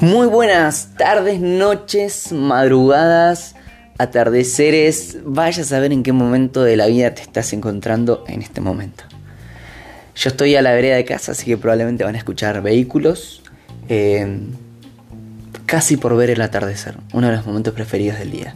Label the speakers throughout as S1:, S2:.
S1: Muy buenas tardes, noches, madrugadas, atardeceres. Vaya a saber en qué momento de la vida te estás encontrando en este momento. Yo estoy a la vereda de casa, así que probablemente van a escuchar vehículos. Eh, casi por ver el atardecer, uno de los momentos preferidos del día.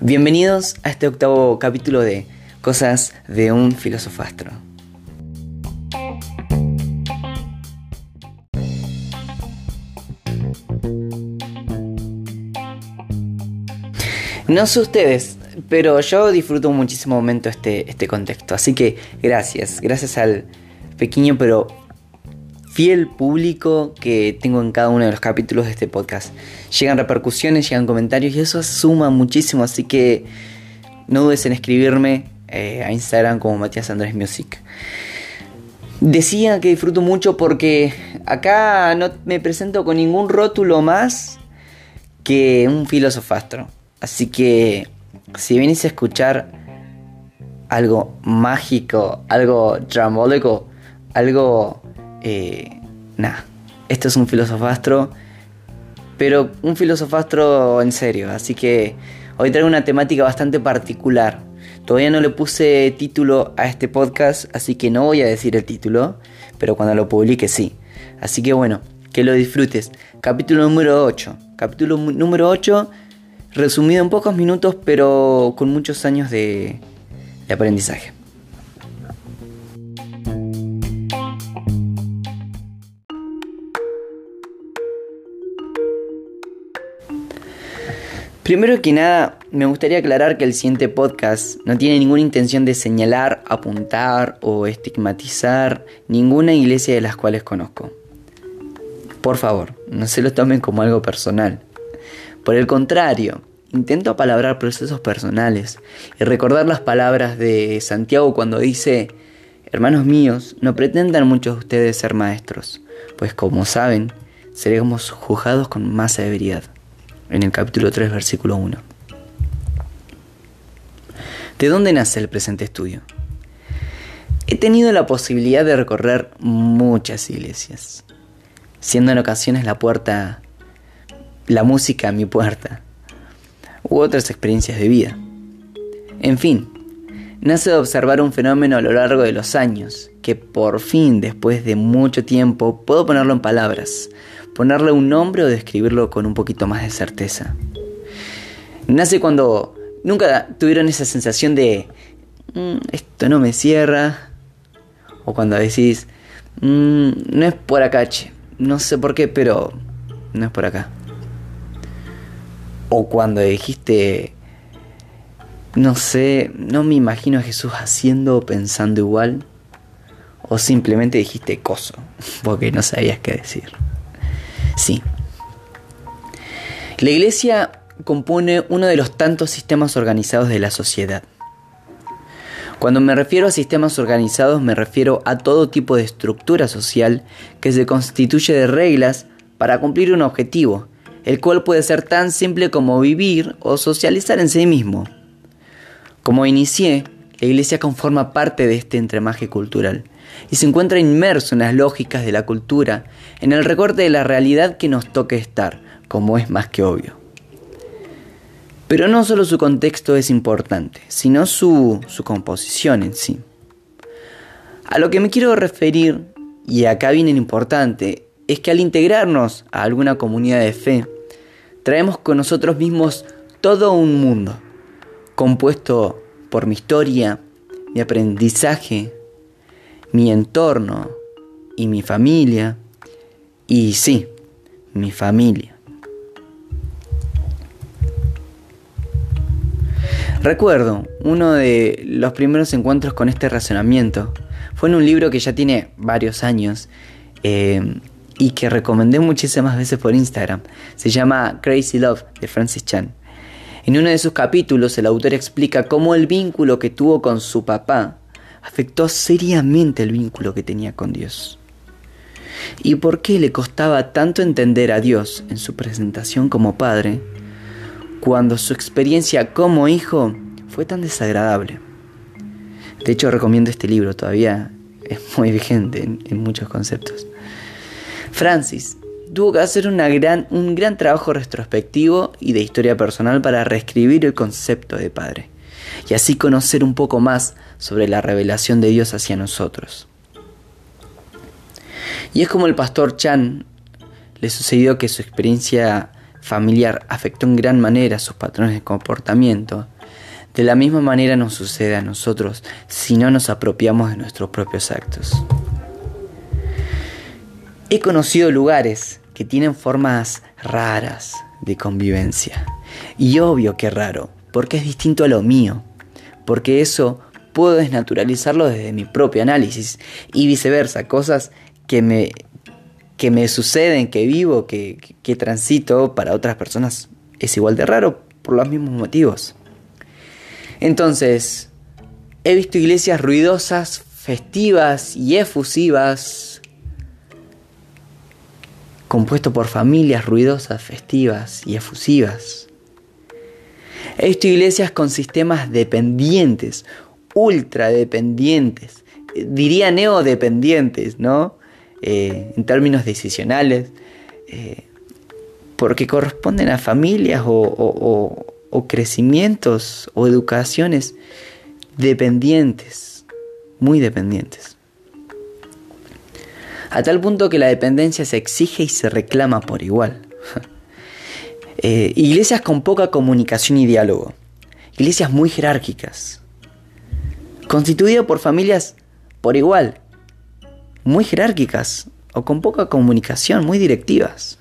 S1: Bienvenidos a este octavo capítulo de Cosas de un filosofastro. No sé ustedes, pero yo disfruto muchísimo momento este, este contexto. Así que gracias, gracias al pequeño pero fiel público que tengo en cada uno de los capítulos de este podcast. Llegan repercusiones, llegan comentarios y eso suma muchísimo. Así que no dudes en escribirme eh, a Instagram como Matías Andrés Music. Decía que disfruto mucho porque acá no me presento con ningún rótulo más que un filosofastro. Así que si venís a escuchar algo mágico, algo dramólico, algo... Eh, nada, esto es un filosofastro, pero un filosofastro en serio. Así que hoy traigo una temática bastante particular. Todavía no le puse título a este podcast, así que no voy a decir el título, pero cuando lo publique sí. Así que bueno, que lo disfrutes. Capítulo número 8. Capítulo número 8 resumido en pocos minutos, pero con muchos años de, aprendizaje. Primero que nada, me gustaría aclarar que el siguiente podcast no tiene ninguna intención de señalar, apuntar o estigmatizar ninguna iglesia de las cuales conozco. Por favor, no se lo tomen como algo personal. Por el contrario, intento apalabrar procesos personales y recordar las palabras de Santiago cuando dice, hermanos míos, no pretendan muchos de ustedes ser maestros, pues como saben, seremos juzgados con más severidad. En el capítulo 3, versículo 1. ¿De dónde nace el presente estudio? He tenido la posibilidad de recorrer muchas iglesias, siendo en ocasiones la puerta la música a mi puerta, u otras experiencias de vida. En fin, nace de observar un fenómeno a lo largo de los años, que por fin, después de mucho tiempo, puedo ponerlo en palabras, ponerle un nombre o describirlo con un poquito más de certeza. Nace cuando nunca tuvieron esa sensación de, mm, esto no me cierra, o cuando decís, mm, no es por acá, no sé por qué, pero no es por acá. O cuando dijiste, no sé, no me imagino a Jesús haciendo o pensando igual. O simplemente dijiste coso, porque no sabías qué decir. Sí. La iglesia compone uno de los tantos sistemas organizados de la sociedad. Cuando me refiero a sistemas organizados me refiero a todo tipo de estructura social que se constituye de reglas para cumplir un objetivo el cual puede ser tan simple como vivir o socializar en sí mismo. Como inicié, la iglesia conforma parte de este entremaje cultural y se encuentra inmerso en las lógicas de la cultura, en el recorte de la realidad que nos toque estar, como es más que obvio. Pero no solo su contexto es importante, sino su, su composición en sí. A lo que me quiero referir, y acá viene lo importante, es que al integrarnos a alguna comunidad de fe, traemos con nosotros mismos todo un mundo, compuesto por mi historia, mi aprendizaje, mi entorno y mi familia. Y sí, mi familia. Recuerdo uno de los primeros encuentros con este razonamiento. Fue en un libro que ya tiene varios años. Eh, y que recomendé muchísimas veces por Instagram. Se llama Crazy Love de Francis Chan. En uno de sus capítulos el autor explica cómo el vínculo que tuvo con su papá afectó seriamente el vínculo que tenía con Dios. Y por qué le costaba tanto entender a Dios en su presentación como padre cuando su experiencia como hijo fue tan desagradable. De hecho recomiendo este libro, todavía es muy vigente en, muchos conceptos. Francis tuvo que hacer gran, un gran trabajo retrospectivo y de historia personal para reescribir el concepto de padre y así conocer un poco más sobre la revelación de Dios hacia nosotros. Y es como el pastor Chan le sucedió que su experiencia familiar afectó en gran manera sus patrones de comportamiento. De la misma manera nos sucede a nosotros si no nos apropiamos de nuestros propios actos. He conocido lugares que tienen formas raras de convivencia. Y obvio que raro, porque es distinto a lo mío. Porque eso puedo desnaturalizarlo desde mi propio análisis. Y viceversa, cosas que me que me suceden, que vivo, que, que, transito para otras personas es igual de raro por los mismos motivos. Entonces, he visto iglesias ruidosas, festivas y efusivas, compuesto por familias ruidosas, festivas y efusivas. He visto iglesias con sistemas dependientes, ultra dependientes, diría neodependientes, ¿no? Eh, en términos decisionales, eh, porque corresponden a familias o crecimientos o educaciones dependientes, muy dependientes. A tal punto que la dependencia se exige y se reclama por igual. Eh, iglesias con poca comunicación y diálogo. Iglesias muy jerárquicas. Constituidas por familias por igual muy jerárquicas o con poca comunicación, muy directivas.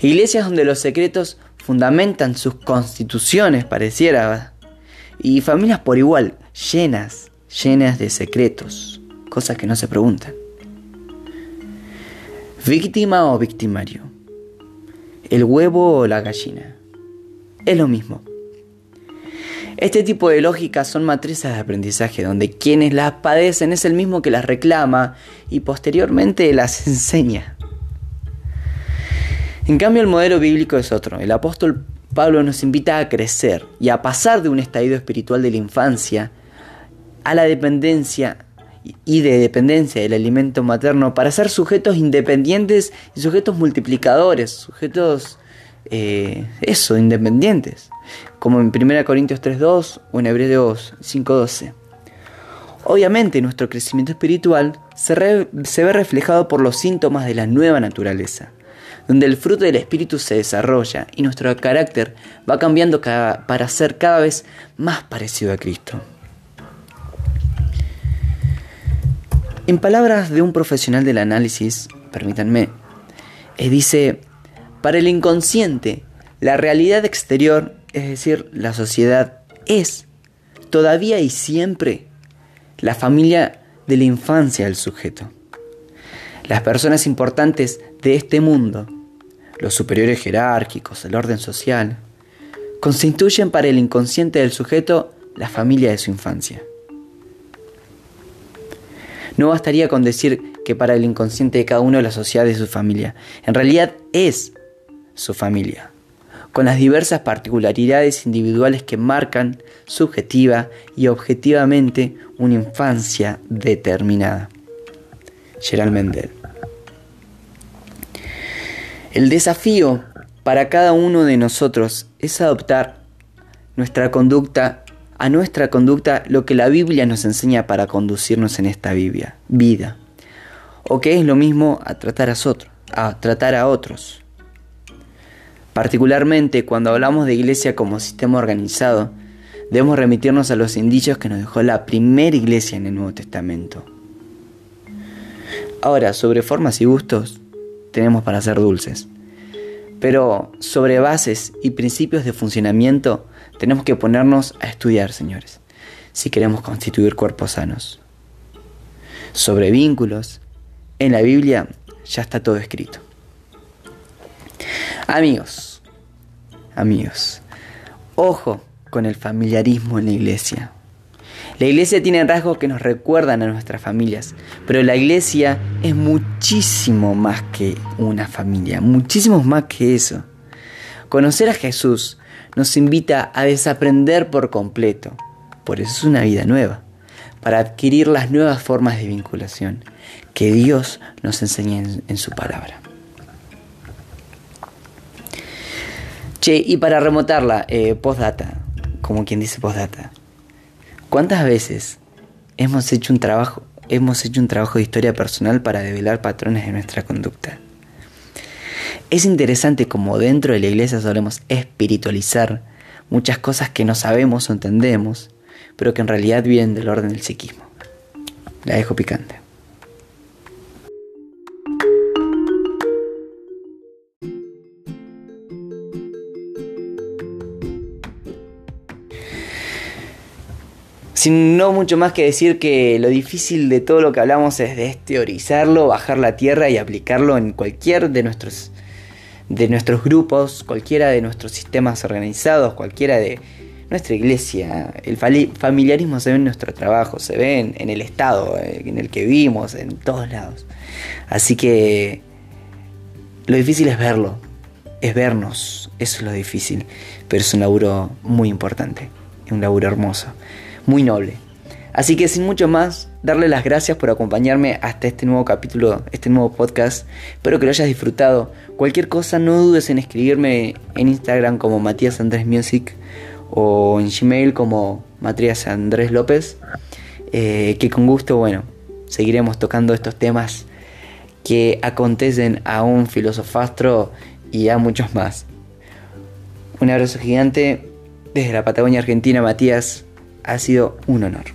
S1: Iglesias donde los secretos fundamentan sus constituciones, pareciera, y familias por igual, llenas, llenas de secretos, cosas que no se preguntan. Víctima o victimario, el huevo o la gallina, es lo mismo. Este tipo de lógicas son matrices de aprendizaje donde quienes las padecen es el mismo que las reclama y posteriormente las enseña. En cambio el modelo bíblico es otro. El apóstol Pablo nos invita a crecer y a pasar de un estadio espiritual de la infancia a la dependencia y de dependencia del alimento materno para ser sujetos independientes y sujetos multiplicadores, sujetos, eh, eso, independientes como en 1 Corintios 3.2 o en Hebreos 5.12. Obviamente nuestro crecimiento espiritual se, ve reflejado por los síntomas de la nueva naturaleza, donde el fruto del Espíritu se desarrolla y nuestro carácter va cambiando para ser cada vez más parecido a Cristo. En palabras de un profesional del análisis, permítanme, eh, dice, para el inconsciente, la realidad exterior es decir, la sociedad es todavía y siempre la familia de la infancia del sujeto. Las personas importantes de este mundo, los superiores jerárquicos, el orden social, constituyen para el inconsciente del sujeto la familia de su infancia. No bastaría con decir que para el inconsciente de cada uno la sociedad es su familia. En realidad es su familia con las diversas particularidades individuales que marcan subjetiva y objetivamente una infancia determinada. Gerald Mendel. El desafío para cada uno de nosotros es adoptar nuestra conducta a nuestra conducta lo que la Biblia nos enseña para conducirnos en esta vida. O que es lo mismo a tratar a otros, a tratar a otros. Particularmente cuando hablamos de iglesia como sistema organizado, debemos remitirnos a los indicios que nos dejó la primera iglesia en el Nuevo Testamento. Ahora, sobre formas y gustos, tenemos para ser dulces. Pero sobre bases y principios de funcionamiento, tenemos que ponernos a estudiar, señores, si queremos constituir cuerpos sanos. Sobre vínculos, en la Biblia ya está todo escrito. Amigos, amigos, ojo con el familiarismo en la iglesia. La iglesia tiene rasgos que nos recuerdan a nuestras familias, pero la iglesia es muchísimo más que una familia, muchísimo más que eso. Conocer a Jesús nos invita a desaprender por completo, por eso es una vida nueva, para adquirir las nuevas formas de vinculación que Dios nos enseña en, su palabra. Che, y para remotarla, eh, postdata, como quien dice postdata, ¿cuántas veces hemos hecho un trabajo, hemos hecho un trabajo de historia personal para develar patrones de nuestra conducta? Es interesante como dentro de la iglesia solemos espiritualizar muchas cosas que no sabemos o entendemos, pero que en realidad vienen del orden del psiquismo. La dejo picante. Sin no mucho más que decir que lo difícil de todo lo que hablamos es de teorizarlo, bajar la tierra y aplicarlo en cualquier de nuestros de nuestros grupos, cualquiera de nuestros sistemas organizados, cualquiera de nuestra iglesia. El familiarismo se ve en nuestro trabajo, se ve en, el estado eh, en el que vivimos, en todos lados. Así que lo difícil es verlo, es vernos, eso es lo difícil, pero es un laburo muy importante, un laburo hermoso, muy noble. Así que sin mucho más, darle las gracias por acompañarme hasta este nuevo capítulo, este nuevo podcast. Espero que lo hayas disfrutado. Cualquier cosa, no dudes en escribirme en Instagram como Matías Andrés Music o en Gmail como Matías Andrés López. Eh, que con gusto, bueno, seguiremos tocando estos temas que acontecen a un filosofastro y a muchos más. Un abrazo gigante desde la Patagonia Argentina, Matías. Ha sido un honor.